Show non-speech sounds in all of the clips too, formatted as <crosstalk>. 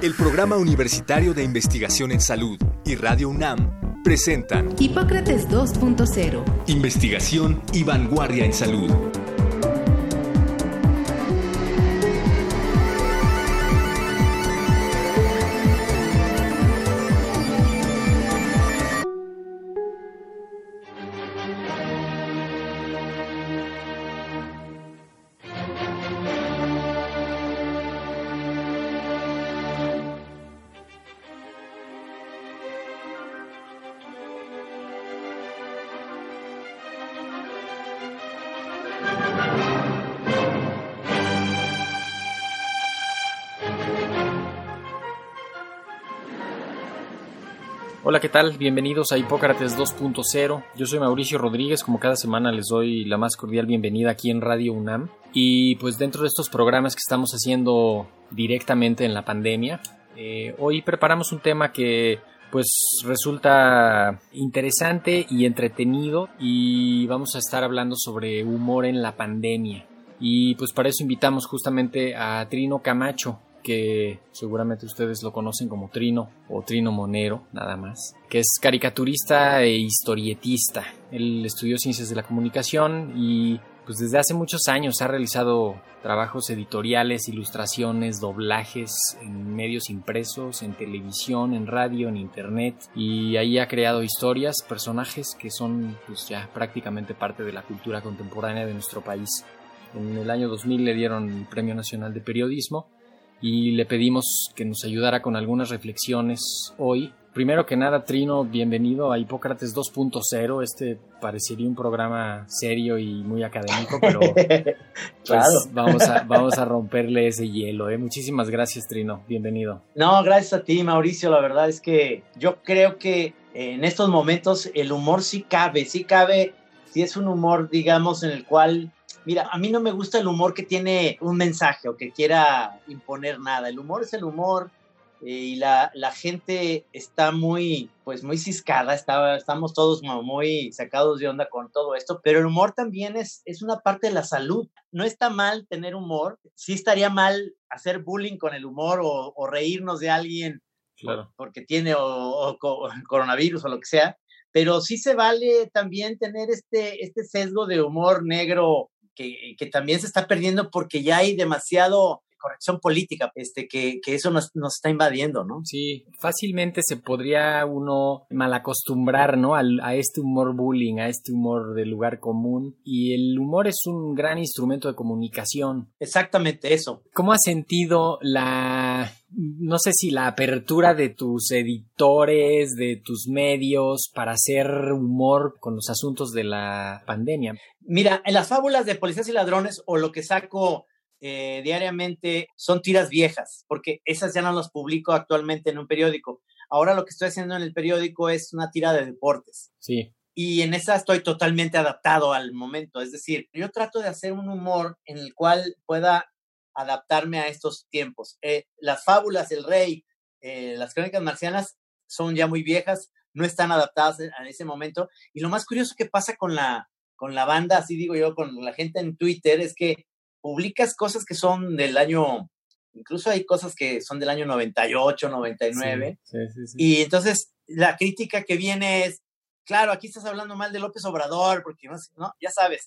El Programa Universitario de Investigación en Salud y Radio UNAM presentan Hipócrates 2.0. Investigación y vanguardia en salud. Hola, ¿qué tal? Bienvenidos a Hipócrates 2.0. Yo soy Mauricio Rodríguez, como cada semana les doy la más cordial bienvenida aquí en Radio UNAM. Y pues dentro de estos programas que estamos haciendo directamente en la pandemia, eh, hoy preparamos un tema que pues resulta interesante y entretenido y vamos a estar hablando sobre humor en la pandemia. Y pues para eso invitamos justamente a Trino Camacho, que seguramente ustedes lo conocen como Trino o Trino Monero, nada más, que es caricaturista e historietista. Él estudió ciencias de la comunicación y pues desde hace muchos años ha realizado trabajos editoriales, ilustraciones, doblajes en medios impresos, en televisión, en radio, en internet y ahí ha creado historias, personajes que son pues ya prácticamente parte de la cultura contemporánea de nuestro país. En el año 2000 le dieron el Premio Nacional de Periodismo y le pedimos que nos ayudara con algunas reflexiones hoy. Primero que nada, Trino, bienvenido a Hipócrates 2.0. Este parecería un programa serio y muy académico, pero <laughs> pues, vamos, a, <laughs> vamos a romperle ese hielo. ¿eh? Muchísimas gracias, Trino. Bienvenido. No, gracias a ti, Mauricio. La verdad es que yo creo que en estos momentos el humor sí cabe, sí cabe, si es un humor, digamos, en el cual Mira, a mí no me gusta el humor que tiene un mensaje o que quiera imponer nada. El humor es el humor eh, y la, la, gente está muy, pues muy ciscada, está, estamos todos muy sacados de onda con todo esto, pero el humor también es, es una parte de la salud. No está mal tener humor, sí estaría mal hacer bullying con el humor o, o reírnos de alguien claro. porque tiene o, o, coronavirus o lo que sea, pero sí se vale también tener este, este sesgo de humor negro que, también se está perdiendo porque ya hay demasiado corrección política, este, que, que eso nos, nos, está invadiendo, ¿no? Sí, fácilmente se podría uno malacostumbrar, ¿no? Al, a este humor bullying, a este humor de lugar común. Y el humor es un gran instrumento de comunicación. Exactamente eso. ¿Cómo has sentido la, no sé si la apertura de tus editores, de tus medios para hacer humor con los asuntos de la pandemia? Mira, en las fábulas de policías y ladrones o lo que saco eh, diariamente son tiras viejas, porque esas ya no las publico actualmente en un periódico. Ahora lo que estoy haciendo en el periódico es una tira de deportes. Sí. Y en esa estoy totalmente adaptado al momento. Es decir, yo trato de hacer un humor en el cual pueda adaptarme a estos tiempos. Eh, las fábulas, el rey, eh, las crónicas marcianas son ya muy viejas, no están adaptadas a ese momento. Y lo más curioso que pasa con la, con la banda, así digo yo, con la gente en Twitter, es que publicas cosas que son del año, incluso hay cosas que son del año 98, 99, sí, sí, sí, y entonces la crítica que viene es, claro, aquí estás hablando mal de López Obrador, porque no, ya sabes,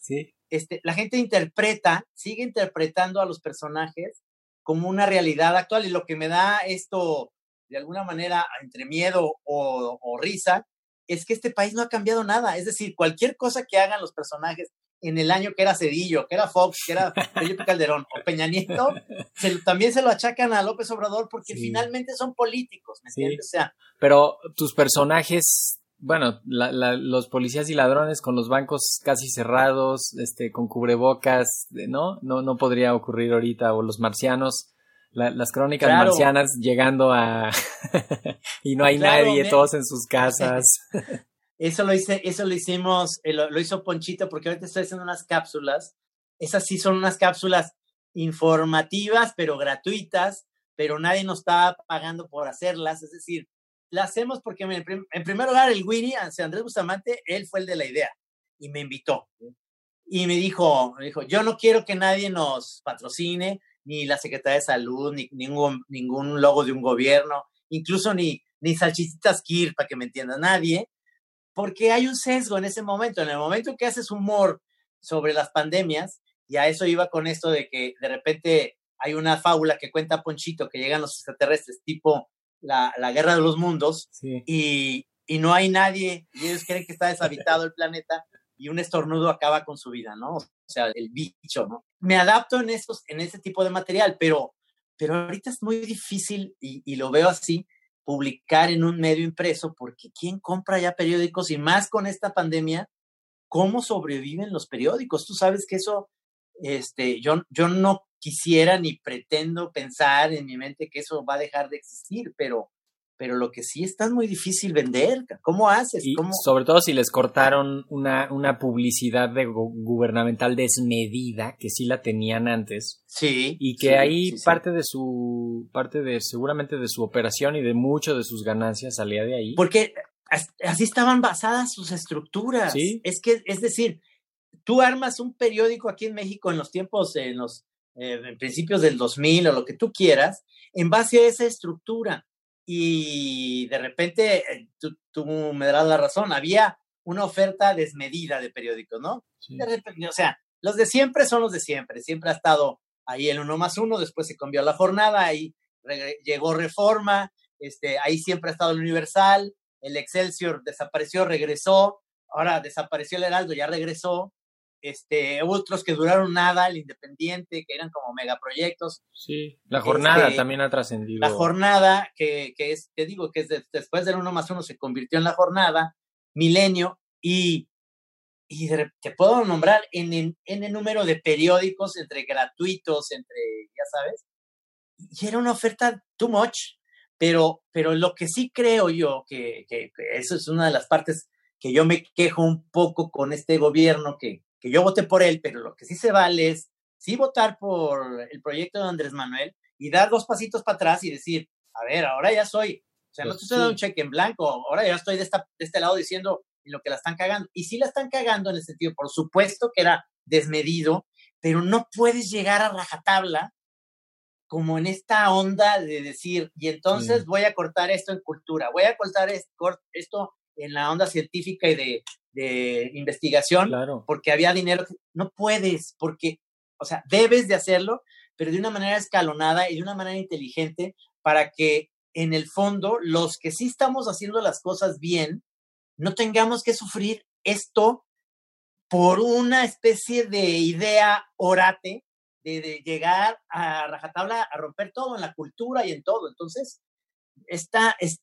este, la gente interpreta, sigue interpretando a los personajes como una realidad actual y lo que me da esto de alguna manera entre miedo o, o risa es que este país no ha cambiado nada. Es decir, cualquier cosa que hagan los personajes en el año que era Cedillo, que era Fox, que era Felipe Calderón o Peña Nieto, <laughs> también se lo achacan a López Obrador porque sí. finalmente son políticos, ¿me sí. entiendes? O sea, Pero tus personajes, bueno, la, la, los policías y ladrones con los bancos casi cerrados, este, con cubrebocas, ¿no? No, no podría ocurrir ahorita, o los marcianos. La, las crónicas claro. marcianas llegando a <laughs> y no hay claro, nadie, todos en sus casas. <laughs> Eso lo hice, eso lo hicimos, eh, lo, hizo Ponchito, porque ahorita estoy haciendo unas cápsulas. Esas sí son unas cápsulas informativas, pero gratuitas, pero nadie nos está pagando por hacerlas. Es decir, las hacemos porque en, prim- en primer lugar el Winnie, Andrés Bustamante, él fue el de la idea y me invitó. Y me dijo, dijo, yo no quiero que nadie nos patrocine, ni la Secretaría de Salud, ni ningún, ningún logo de un gobierno, incluso ni, ni salchichitas Kir, para que me entienda nadie, porque hay un sesgo en ese momento. En el momento que haces humor sobre las pandemias, y a eso iba con esto de que de repente hay una fábula que cuenta Ponchito que llegan los extraterrestres, tipo la, la guerra de los mundos, Sí. y, y no hay nadie, y ellos creen que está deshabitado el planeta, y un estornudo acaba con su vida, ¿no? O sea, el bicho, ¿no? Me adapto en, esos, en ese tipo de material, pero, pero ahorita es muy difícil, y, y lo veo así, publicar en un medio impreso, porque ¿quién compra ya periódicos? Y más con esta pandemia, ¿cómo sobreviven los periódicos? Tú sabes que eso, este, yo, yo no quisiera ni pretendo pensar en mi mente que eso va a dejar de existir, pero, pero lo que sí está es muy difícil vender. ¿Cómo haces? Y ¿Cómo? sobre todo si les cortaron una, una publicidad de gu- gubernamental desmedida, que sí la tenían antes, Sí. y que sí, ahí sí, sí. parte de su, parte de seguramente de su operación y de mucho de sus ganancias salía de ahí. Porque as- así estaban basadas sus estructuras. Sí. Es que, es decir, tú armas un periódico aquí en México en los tiempos, en los eh, en principios del 2000 o lo que tú quieras, en base a esa estructura. Y de repente, eh, tú, tú me darás la razón, había una oferta desmedida de periódicos, ¿no? Sí. De repente, o sea, los de siempre son los de siempre. Siempre ha estado ahí el uno más uno, después se cambió la jornada, ahí llegó Reforma, este, ahí siempre ha estado el Universal, el Excelsior desapareció, regresó, ahora desapareció el Heraldo, ya regresó. Este, hubo otros que duraron nada, el Independiente, que eran como megaproyectos. Sí, la jornada Este, también ha trascendido. La jornada, que, que es, te digo, que es de- después del uno más uno se convirtió en la jornada, Milenio, y, y te puedo nombrar en, en, en el número de periódicos, entre gratuitos, entre, ya sabes, y era una oferta too much, pero, pero lo que sí creo yo, que, que, que eso es una de las partes que yo me quejo un poco con este gobierno, que, que yo voté por él, pero lo que sí se vale es sí votar por el proyecto de Andrés Manuel y dar dos pasitos para atrás y decir, a ver, ahora ya soy, o sea, no Pues te estoy dando sí. un cheque en blanco, ahora ya estoy de, esta, de este lado diciendo en lo que la están cagando. Y sí la están cagando en el sentido, por supuesto que era desmedido, pero no puedes llegar a rajatabla como en esta onda de decir, y entonces Sí. voy a cortar esto en cultura, voy a cortar es- cor- esto en la onda científica y de, de investigación, Claro. porque había dinero. que- No puedes, porque, o sea, debes de hacerlo, pero de una manera escalonada y de una manera inteligente para que en el fondo los que sí estamos haciendo las cosas bien, no tengamos que sufrir esto por una especie de idea orate de, de llegar a rajatabla a romper todo en la cultura y en todo. Entonces, está es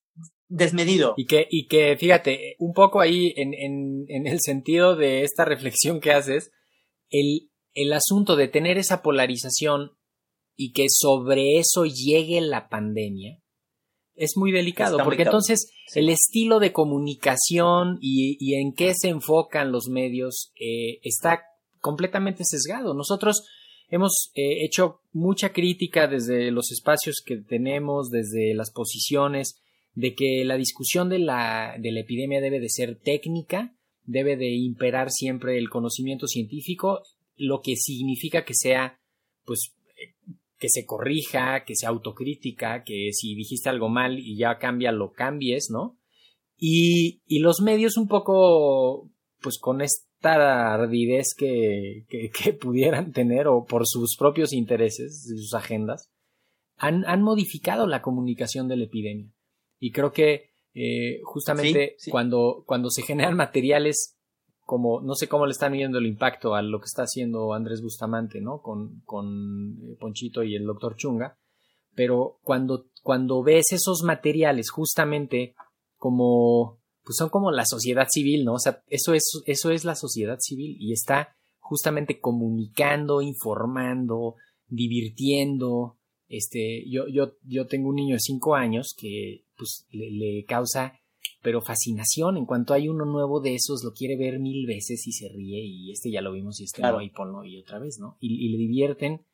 desmedido. Y que, y que, fíjate, un poco ahí en, en, en el sentido de esta reflexión que haces, el, el asunto de tener esa polarización y que sobre eso llegue la pandemia es muy delicado, Está porque entonces Sí. el estilo de comunicación y, y en qué se enfocan los medios eh, está completamente sesgado. Nosotros hemos eh, hecho mucha crítica desde los espacios que tenemos, desde las posiciones, de que la discusión de la, de la epidemia debe de ser técnica, debe de imperar siempre el conocimiento científico, lo que significa que sea, pues, eh, que se corrija, que sea autocrítica, que si dijiste algo mal y ya cambia, lo cambies, ¿no? Y, y los medios un poco, pues con esta ardidez que, que, <laughs> que pudieran tener o por sus propios intereses, sus agendas, han, han modificado la comunicación de la epidemia. Y creo que eh, justamente Sí, sí. Cuando, cuando se <laughs> generan materiales como, no sé cómo le están viendo el impacto a lo que está haciendo Andrés Bustamante, ¿no? Con, con eh, Ponchito y el doctor Chunga, pero cuando, cuando ves esos materiales justamente como, pues son como la sociedad civil, ¿no? O sea, eso es, eso es la sociedad civil y está justamente comunicando, informando, divirtiendo. Este, yo, yo, yo tengo un niño de cinco años que pues le, le causa pero fascinación. En cuanto hay uno nuevo de esos, lo quiere ver mil veces y se ríe, y este ya lo vimos y este Claro. no, y ponlo y otra vez, ¿no? Y, y le divierten.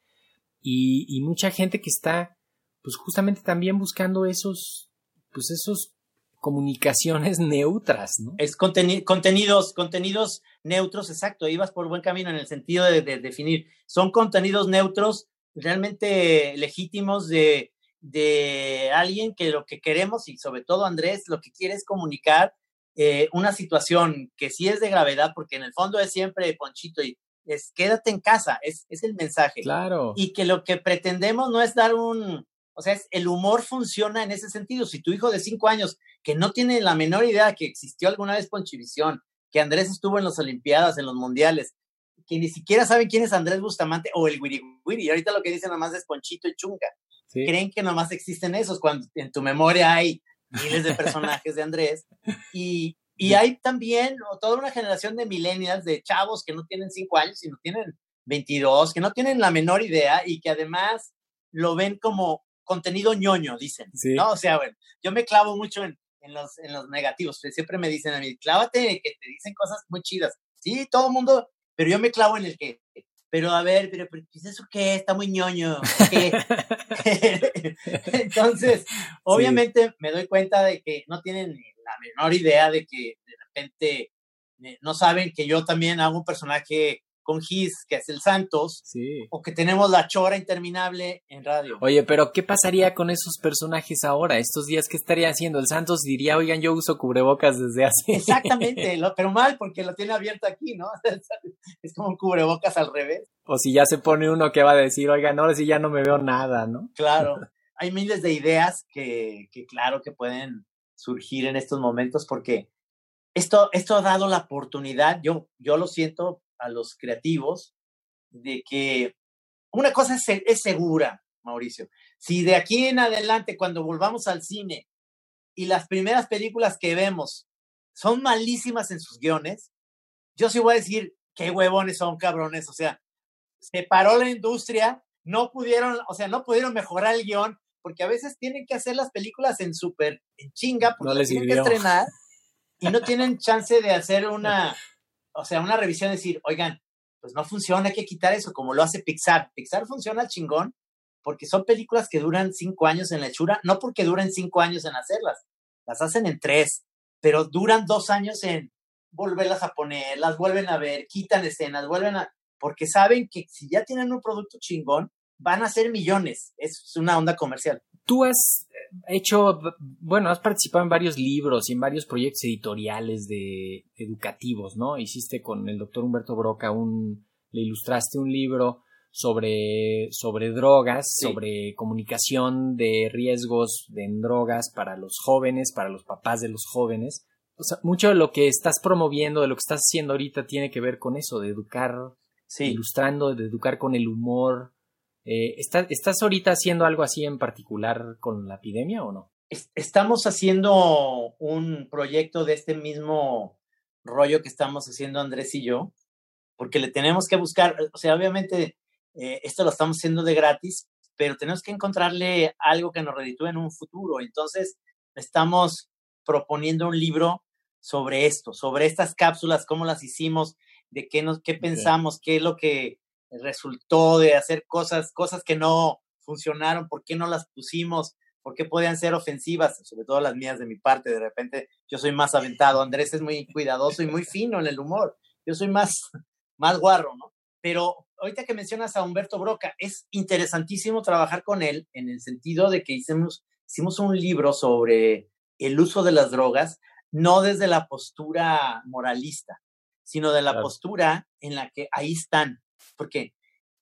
Y, y mucha gente que está, pues justamente también buscando esos, pues esos comunicaciones <laughs> neutras, ¿no? Es conteni- contenidos, contenidos neutros, exacto, ibas por buen camino en el sentido de, de definir. Son contenidos neutros realmente legítimos de, de alguien que lo que queremos, y sobre todo Andrés, lo que quiere es comunicar eh, una situación que sí es de gravedad, porque en el fondo es siempre Ponchito y es quédate en casa, es, es el mensaje. Claro. y que lo que pretendemos no es dar un, o sea, es, el humor funciona en ese sentido. Si tu hijo de cinco años, que no tiene la menor idea que existió alguna vez Ponchivisión, que Andrés estuvo en las Olimpiadas, en los Mundiales, que ni siquiera saben quién es Andrés Bustamante o el Wiri Wiri, y ahorita lo que dicen nomás es Ponchito y Chunga. Sí. Creen que nomás existen esos, cuando en tu memoria hay miles de personajes de Andrés. Y, y hay también toda una generación de millennials, de chavos que no tienen cinco años, sino tienen 22, que no tienen la menor idea y que además lo ven como contenido ñoño, dicen. Sí. ¿no? O sea, bueno, yo me clavo mucho en, en los, en los negativos. Siempre me dicen a mí, clávate, que te dicen cosas muy chidas. Sí, todo el mundo, pero yo me clavo en el que, pero a ver, pero, pero ¿qué es eso qué? Está muy ñoño. ¿qué? <laughs> Entonces, <laughs> obviamente me doy cuenta de que no tienen ni la menor idea de que de repente eh, no saben que yo también hago un personaje con Gis, que es el Santos, Sí. o que tenemos la chora interminable en radio. Oye, pero ¿qué pasaría con esos personajes ahora? Estos días, ¿qué estaría haciendo? El Santos diría, oigan, yo uso cubrebocas desde hace. <laughs> Exactamente, lo- pero mal porque lo tiene abierto aquí, ¿no? <laughs> Es como un cubrebocas al revés. O si ya se pone uno que va a decir, oigan, ahora sí ya no me veo nada, ¿no? Claro, <laughs> hay miles de ideas que, que claro que pueden surgir en estos momentos porque esto, esto ha dado la oportunidad, yo, yo lo siento a los creativos, de que una cosa es, es segura, Mauricio. Si de aquí en adelante, cuando volvamos al cine y las primeras películas que vemos son malísimas en sus guiones, yo sí voy a decir qué huevones son cabrones. O sea, se paró la industria, no pudieron, o sea, no pudieron mejorar el guion, porque a veces tienen que hacer las películas en súper, en chinga, porque No les tienen que estrenar y no tienen chance de hacer una, <laughs> o sea, una revisión, decir, oigan, pues no funciona, hay que quitar eso, como lo hace Pixar. Pixar funciona chingón porque son películas que duran cinco años en la hechura, no porque duren cinco años en hacerlas, las hacen en tres, pero duran dos años en volverlas a poner, las vuelven a ver, quitan escenas, vuelven a, porque saben que si ya tienen un producto chingón, van a ser millones, es una onda comercial. Tú has hecho, bueno, has participado en varios libros y en varios proyectos editoriales de educativos, ¿no? Hiciste con el doctor Humberto Broca un, le ilustraste un libro sobre, sobre drogas, Sí. sobre comunicación de riesgos de en drogas para los jóvenes, para los papás de los jóvenes. O sea, mucho de lo que estás promoviendo, de lo que estás haciendo ahorita, tiene que ver con eso, de educar, Sí, ilustrando, de educar con el humor. Eh, ¿está- ¿Estás ahorita haciendo algo así en particular con la epidemia o no? es- estamos haciendo un proyecto de este mismo rollo que estamos haciendo Andrés y yo, porque le tenemos que buscar, o sea, obviamente eh, esto lo estamos haciendo de gratis, pero tenemos que encontrarle algo que nos reditúe en un futuro. Entonces, estamos proponiendo un libro sobre esto, sobre estas cápsulas, cómo las hicimos, de qué, nos, qué pensamos, qué es lo que resultó de hacer cosas, cosas que no funcionaron, por qué no las pusimos, por qué podían ser ofensivas, sobre todo las mías de mi parte. De repente yo soy más aventado, Andrés es muy cuidadoso y muy fino en el humor. Yo soy más, <laughs> más guarro, ¿no? Pero ahorita que mencionas a Humberto Broca, es interesantísimo trabajar con él en el sentido de que hicimos, hicimos un libro sobre el uso de las drogas, no desde la postura moralista, sino de la Claro. postura en la que ahí están. Porque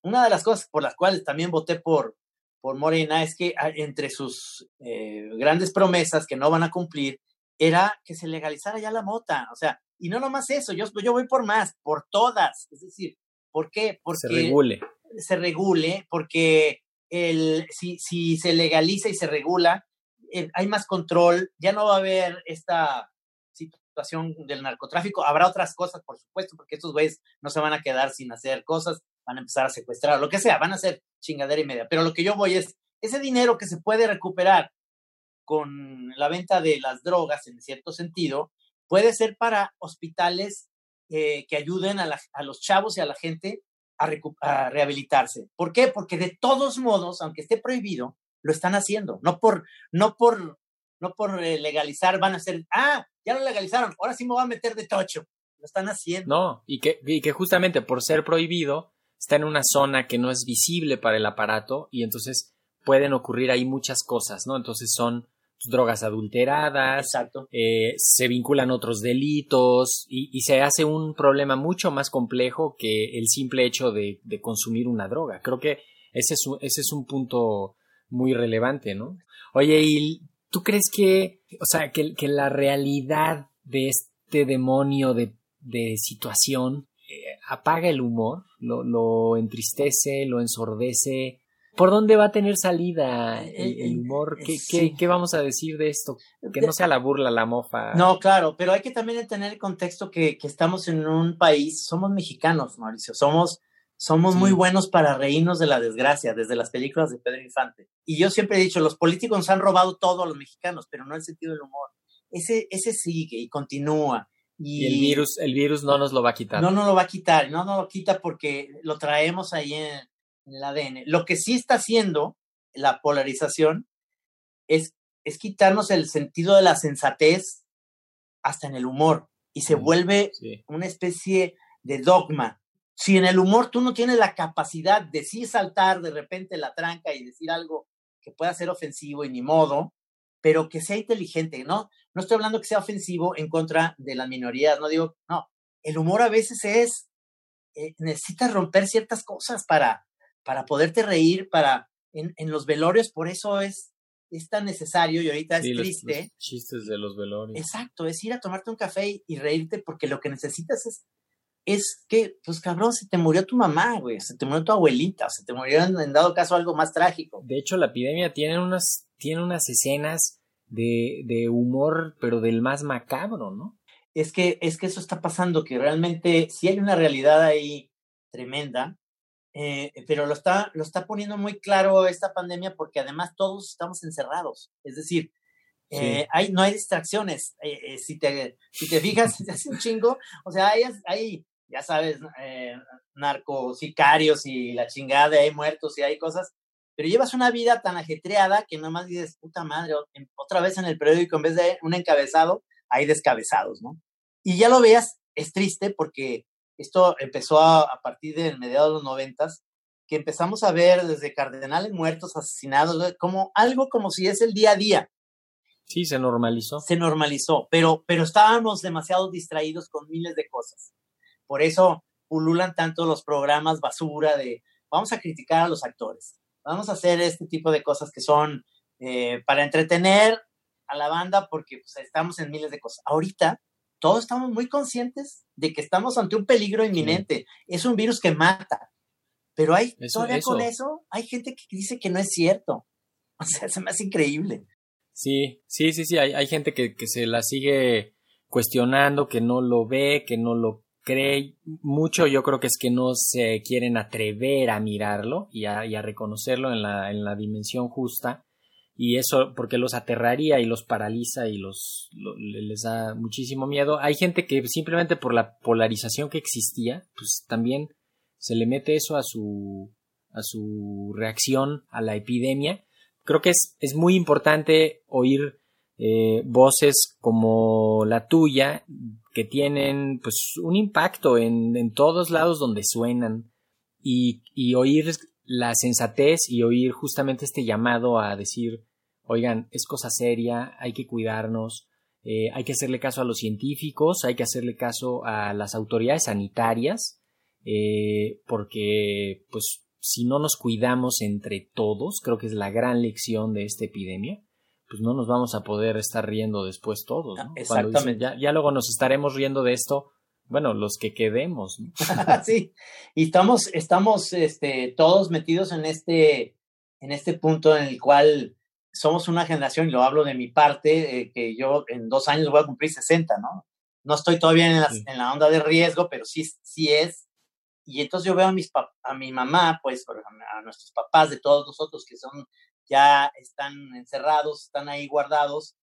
una de las cosas por las cuales también voté por, por Morena es que ah, entre sus eh, grandes promesas que no van a cumplir era que se legalizara ya la mota. O sea, y no nomás eso, yo, yo voy por más, por todas. Es decir, ¿por qué? Porque Se regule. se regule, porque el, si, si se legaliza y se regula, eh, hay más control, ya no va a haber esta situación del narcotráfico, habrá otras cosas, por supuesto, porque estos güeyes no se van a quedar sin hacer cosas, van a empezar a secuestrar, lo que sea, van a hacer chingadera y media. Pero lo que yo voy es, ese dinero que se puede recuperar con la venta de las drogas en cierto sentido, puede ser para hospitales eh, que ayuden a, los chavos y a la gente a, rehabilitarse. ¿Por qué? Porque de todos modos, aunque esté prohibido, lo están haciendo. No por, no por, no por eh, legalizar, van a hacer, ah, ya lo legalizaron, ahora sí me voy a meter de tocho. Lo están haciendo. No, y que, y que justamente por ser prohibido, está en una zona que no es visible para el aparato y entonces pueden ocurrir ahí muchas cosas, ¿no? Entonces son drogas adulteradas, eh, se vinculan otros delitos y, se hace un problema mucho más complejo que el simple hecho de, consumir una droga. Creo que ese es, un, ese es un punto muy relevante, ¿no? Oye, ¿y tú crees que, o sea, que, la realidad de este demonio de, situación eh, apaga el humor, lo, lo entristece, lo ensordece? ¿Por dónde va a tener salida el, humor? ¿Qué, ¿Qué, vamos a decir de esto? Que no sea la burla, la mofa. No, claro, pero hay que también tener el contexto que, estamos en un país, somos mexicanos, Mauricio, somos, somos muy buenos para reírnos de la desgracia, desde las películas de Pedro Infante. Y yo siempre he dicho, los políticos nos han robado todo a los mexicanos, pero no el sentido del humor. Ese, ese sigue y continúa. Y, el virus, el virus no nos lo va a quitar. No nos lo va a quitar, no nos lo quita porque lo traemos ahí en, en el ADN. Lo que sí está haciendo la polarización es, es quitarnos el sentido de la sensatez hasta en el humor y se vuelve una especie de dogma. Si en el humor tú no tienes la capacidad de sí saltar de repente la tranca y decir algo que pueda ser ofensivo y ni modo, pero que sea inteligente, ¿no? No estoy hablando que sea ofensivo en contra de las minorías, no digo, no, el humor a veces es, eh, necesitas romper ciertas cosas para, para poderte reír, para en, en los velorios, por eso es, es tan necesario y ahorita es triste. chistes de los velorios. Exacto, es ir a tomarte un café y, reírte porque lo que necesitas es, es que, pues cabrón, se te murió tu mamá, güey, se te murió tu abuelita, se te murió en, dado caso algo más trágico. De hecho, la epidemia tiene unas, tiene unas escenas de, de humor, pero del más macabro, ¿no? Es que, es que eso está pasando, que realmente sí hay una realidad ahí tremenda, eh, pero lo está, lo está poniendo muy claro esta pandemia porque además todos estamos encerrados. Es decir, eh, hay, no hay distracciones. Eh, si, te, si te fijas, <laughs> hace un chingo. O sea, hay, hay ya sabes, narcos, sicarios y la chingada, hay muertos y hay cosas. Pero llevas una vida tan ajetreada que nomás dices, puta madre, otra vez en el periódico, en vez de un encabezado, hay descabezados, ¿no? Y ya lo veas, es triste porque esto empezó a, partir de mediados de los noventas, que empezamos a ver desde cardenales muertos, asesinados, como algo como si es el día a día. Sí, se normalizó. Se normalizó, pero, pero estábamos demasiado distraídos con miles de cosas. Por eso pululan tanto los programas basura de vamos a criticar a los actores, vamos a hacer este tipo de cosas que son eh, para entretener a la banda porque pues, estamos en miles de cosas. Ahorita todos estamos muy conscientes de que estamos ante un peligro inminente. Es un virus que mata. Pero hay, todavía con eso, hay gente que dice que no es cierto. <laughs> O sea, se me hace increíble. Sí, sí, sí, sí. Hay, hay gente que, que se la sigue cuestionando, que no lo ve, que no lo cree. Mucho yo creo que es que no se quieren atrever a mirarlo y a, y a reconocerlo en la, en la dimensión justa y eso porque los aterraría y los paraliza y los les da muchísimo miedo. Hay gente que simplemente por la polarización que existía, pues también se le mete eso a su a su reacción a la epidemia. Creo que es, es muy importante oír eh, voces como la tuya que tienen pues un impacto en, en todos lados donde suenan. Y, y oír la sensatez y oír justamente este llamado a decir, oigan, es cosa seria, hay que cuidarnos, eh, hay que hacerle caso a los científicos, hay que hacerle caso a las autoridades sanitarias, eh, porque pues si no nos cuidamos entre todos, creo que es la gran lección de esta epidemia, pues no nos vamos a poder estar riendo después todos. ¿no? Exactamente. ya, ya, luego nos estaremos riendo de esto bueno, los que quedemos. <laughs> sí, y estamos, estamos este, todos metidos en este, en este punto en el cual somos una generación, y lo hablo de mi parte, eh, que yo en dos años voy a cumplir 60, ¿no? No estoy todavía en la, en la onda de riesgo, pero sí, sí es. Y entonces yo veo a, mis a mi mamá, pues, a nuestros papás, de todos nosotros que son ya están encerrados, están ahí guardados,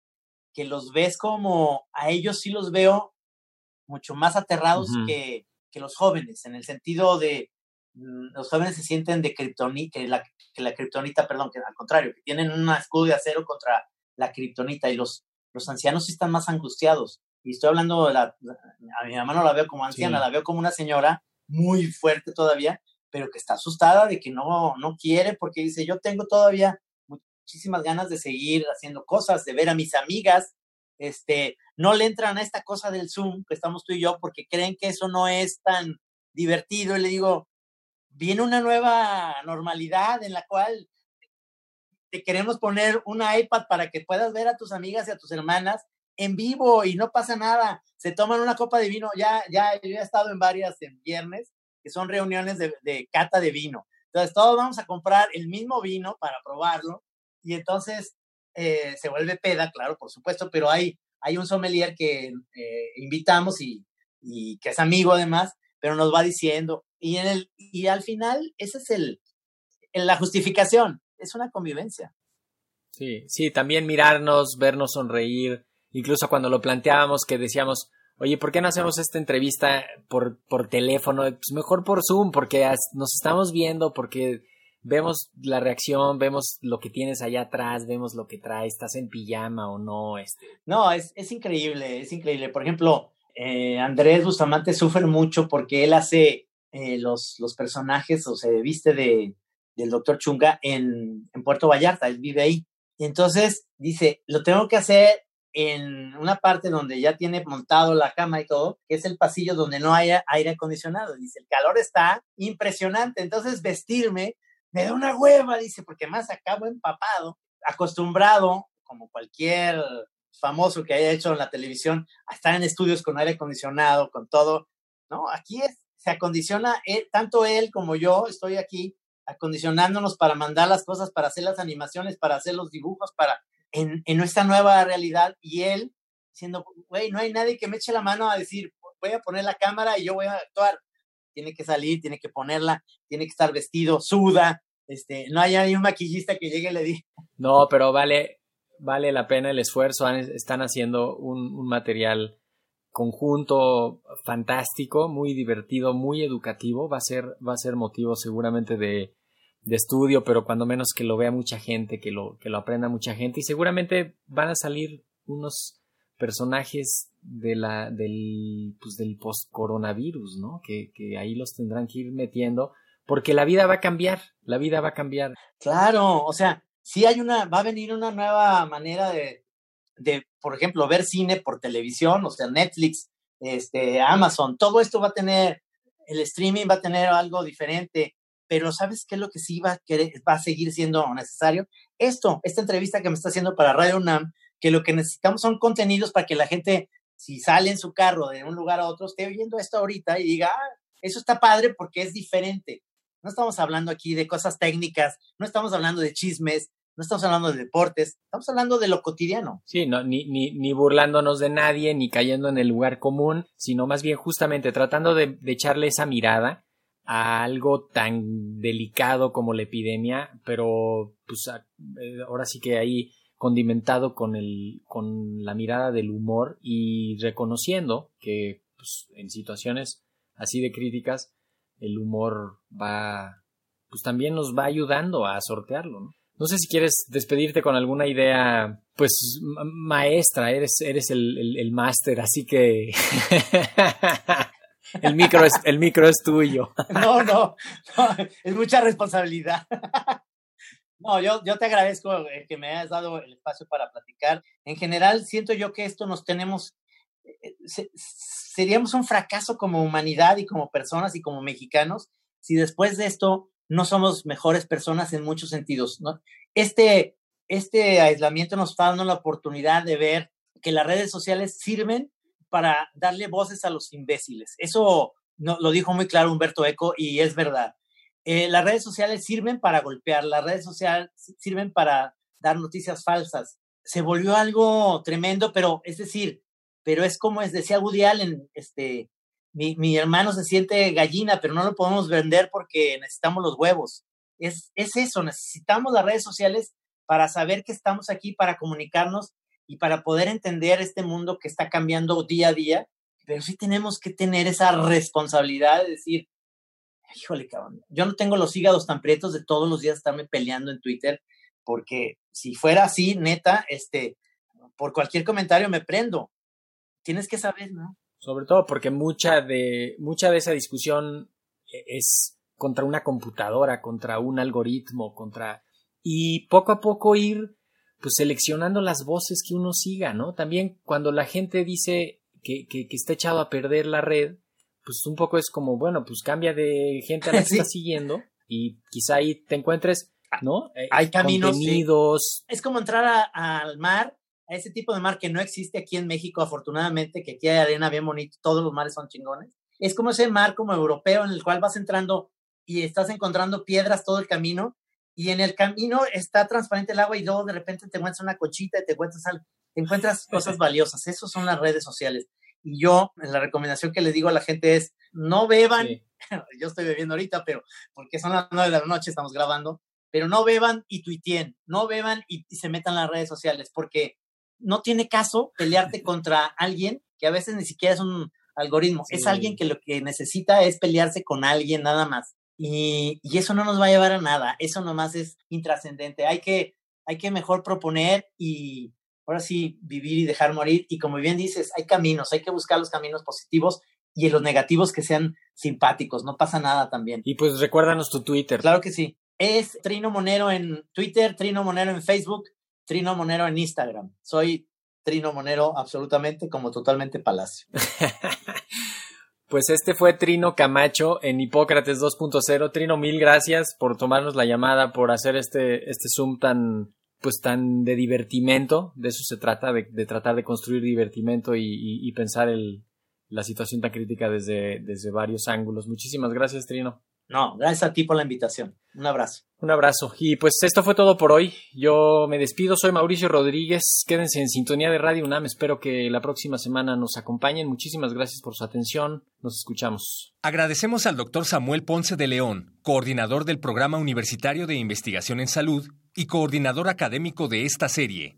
que los ves como a ellos sí los veo mucho más aterrados que, que, los jóvenes, en el sentido de mm, los jóvenes se sienten de kriptonita, que la, que la kriptonita, perdón, que al contrario, que tienen un escudo de acero contra la kriptonita y los, los ancianos sí están más angustiados. Y estoy hablando de la, a mi mamá no la veo como anciana, la veo como una señora muy fuerte todavía, pero que está asustada de que no, no quiere porque dice, yo tengo todavía muchísimas ganas de seguir haciendo cosas, de ver a mis amigas, este, no le entran a esta cosa del Zoom que estamos tú y yo porque creen que eso no es tan divertido y le digo, viene una nueva normalidad en la cual te queremos poner una iPad para que puedas ver a tus amigas y a tus hermanas en vivo y no pasa nada. Se toman una copa de vino. Ya, ya, yo he estado en varias en viernes, que son reuniones de, de cata de vino. Entonces, todos vamos a comprar el mismo vino para probarlo y entonces eh, se vuelve peda, claro, por supuesto, pero hay, hay un sommelier que eh, invitamos y, y, que es amigo además, pero nos va diciendo, y, en el, y al final, esa es el, la justificación, es una convivencia. Sí, sí, también mirarnos, vernos sonreír, incluso cuando lo planteábamos que decíamos, oye, ¿por qué no hacemos esta entrevista por, por teléfono? Pues mejor por Zoom, porque nos estamos viendo, porque vemos la reacción, vemos lo que tienes allá atrás, vemos lo que traes, estás en pijama o no. Este. No, es, es increíble, es increíble. Por ejemplo, eh, Andrés Bustamante sufre mucho porque él hace eh, los, los personajes o se viste de, del doctor Chunga en, en Puerto Vallarta, él vive ahí. Y entonces dice, lo tengo que hacer en una parte donde ya tiene montado la cama y todo, que es el pasillo donde no haya aire acondicionado. Dice, el calor está impresionante, entonces vestirme me da una hueva, dice, porque más acabo empapado, acostumbrado, como cualquier famoso que haya hecho en la televisión, a estar en estudios con aire acondicionado, con todo, ¿no? Aquí se acondiciona, tanto él como yo, estoy aquí acondicionándonos para mandar las cosas, para hacer las animaciones, para hacer los dibujos, para en, en nuestra nueva realidad, y él diciendo, güey, no hay nadie que me eche la mano a decir, voy a poner la cámara y yo voy a actuar tiene que salir, tiene que ponerla, tiene que estar vestido, suda, este, no hay, un maquillista que llegue y le diga. No, pero vale, vale la pena el esfuerzo, están haciendo un, un material conjunto fantástico, muy divertido, muy educativo, va a ser, va a ser motivo seguramente de, de estudio, pero cuando menos que lo vea mucha gente, que lo, que lo aprenda mucha gente, y seguramente van a salir unos personajes de la, del, pues del post-coronavirus, ¿no? Que, que ahí los tendrán que ir metiendo, porque la vida va a cambiar, la vida va a cambiar. Claro, o sea, sí hay una, va a venir una nueva manera de, de, por ejemplo, ver cine por televisión, o sea, Netflix, este, Amazon, todo esto va a tener, el streaming va a tener algo diferente, pero ¿sabes qué es lo que sí va a, querer, va a seguir siendo necesario? Esto, esta entrevista que me está haciendo para Radio UNAM, que lo que necesitamos son contenidos para que la gente, si sale en su carro de un lugar a otro, esté oyendo esto ahorita y diga, ah, eso está padre porque es diferente. No estamos hablando aquí de cosas técnicas, no estamos hablando de chismes, no estamos hablando de deportes, estamos hablando de lo cotidiano. Sí, no, ni, ni, ni burlándonos de nadie, ni cayendo en el lugar común, sino más bien justamente tratando de, de echarle esa mirada a algo tan delicado como la epidemia, pero pues eh, ahora sí que ahí condimentado con, el, con la mirada del humor y reconociendo que pues, en situaciones así de críticas el humor va, pues también nos va ayudando a sortearlo. ¿no? no sé si quieres despedirte con alguna idea, pues maestra, eres, eres el, el, máster, así que <laughs> el, micro es, el micro es tuyo. <laughs> no, no, es mucha responsabilidad. <laughs> No, yo, yo te agradezco eh, que me hayas dado el espacio para platicar. En general, siento yo que esto nos tenemos, eh, seríamos un fracaso como humanidad y como personas y como mexicanos si después de esto no somos mejores personas en muchos sentidos. ¿no? Este, este aislamiento nos está dando la oportunidad de ver que las redes sociales sirven para darle voces a los imbéciles. Eso no, lo dijo muy claro Humberto Eco y es verdad. Eh, las redes sociales sirven para golpear, las redes sociales sirven para dar noticias falsas. Se volvió algo tremendo, pero es decir, pero es como es, decía Woody este, mi, mi, hermano se siente gallina, pero no lo podemos vender porque necesitamos los huevos. Es, es eso, necesitamos las redes sociales para saber que estamos aquí para comunicarnos y para poder entender este mundo que está cambiando día a día, pero sí tenemos que tener esa responsabilidad de decir, híjole, cabrón, yo no tengo los hígados tan prietos de todos los días estarme peleando en Twitter, porque si fuera así, neta, este, por cualquier comentario me prendo. Tienes que saber, ¿no? Sobre todo porque mucha de, mucha de esa discusión e, es contra una computadora, contra un algoritmo, contra... Y poco a poco ir pues seleccionando las voces que uno siga, ¿no? También cuando la gente dice que, que, que está echado a perder la red, pues un poco es como, bueno, pues cambia de gente a la <laughs> que estás siguiendo y quizá ahí te encuentres, ¿no? Eh, Hay caminos. Es como entrar al mar, a ese tipo de mar que no existe aquí en México, afortunadamente, que aquí hay arena bien bonita, todos los mares son chingones. Es como ese mar como europeo en el cual vas entrando y estás encontrando piedras todo el camino y en el camino está transparente el agua y luego de repente te encuentras una cochita y te encuentras, te encuentras cosas valiosas. Esas son las redes sociales. Y yo, la recomendación que les digo a la gente es, no beban, <laughs> yo estoy bebiendo ahorita, pero porque son las nueve de la noche, estamos grabando, pero no beban y tuiteen, no beban y, se metan en las redes sociales, porque no tiene caso pelearte <laughs> contra alguien que a veces ni siquiera es un algoritmo, es alguien que lo que necesita es pelearse con alguien nada más. Y, y, eso no nos va a llevar a nada, eso nomás es intrascendente. Hay que, hay que mejor proponer y, ahora sí vivir y dejar morir. Y como bien dices, hay caminos, hay que buscar los caminos positivos y los negativos que sean simpáticos, no pasa nada también. Y pues recuérdanos tu Twitter. Claro que sí. Es Trino Monero en Twitter, Trino Monero en Facebook, Trino Monero en Instagram. Soy Trino Monero absolutamente como totalmente Palacio. <laughs> Pues este fue Trino Camacho en Hipócrates 2.0. Trino, mil gracias por tomarnos la llamada, por hacer este, este Zoom tan, pues tan de divertimento, de eso se trata, de, tratar de construir divertimento y, pensar el, la situación tan crítica desde, desde varios ángulos. Muchísimas gracias, Trino. No, gracias a ti por la invitación. Un abrazo. Un abrazo. Y pues esto fue todo por hoy. Yo me despido, soy Mauricio Rodríguez. Quédense en sintonía de Radio UNAM. Espero que la próxima semana nos acompañen. Muchísimas gracias por su atención. Nos escuchamos. Agradecemos al doctor Samuel Ponce de León, coordinador del Programa Universitario de Investigación en Salud y coordinador académico de esta serie.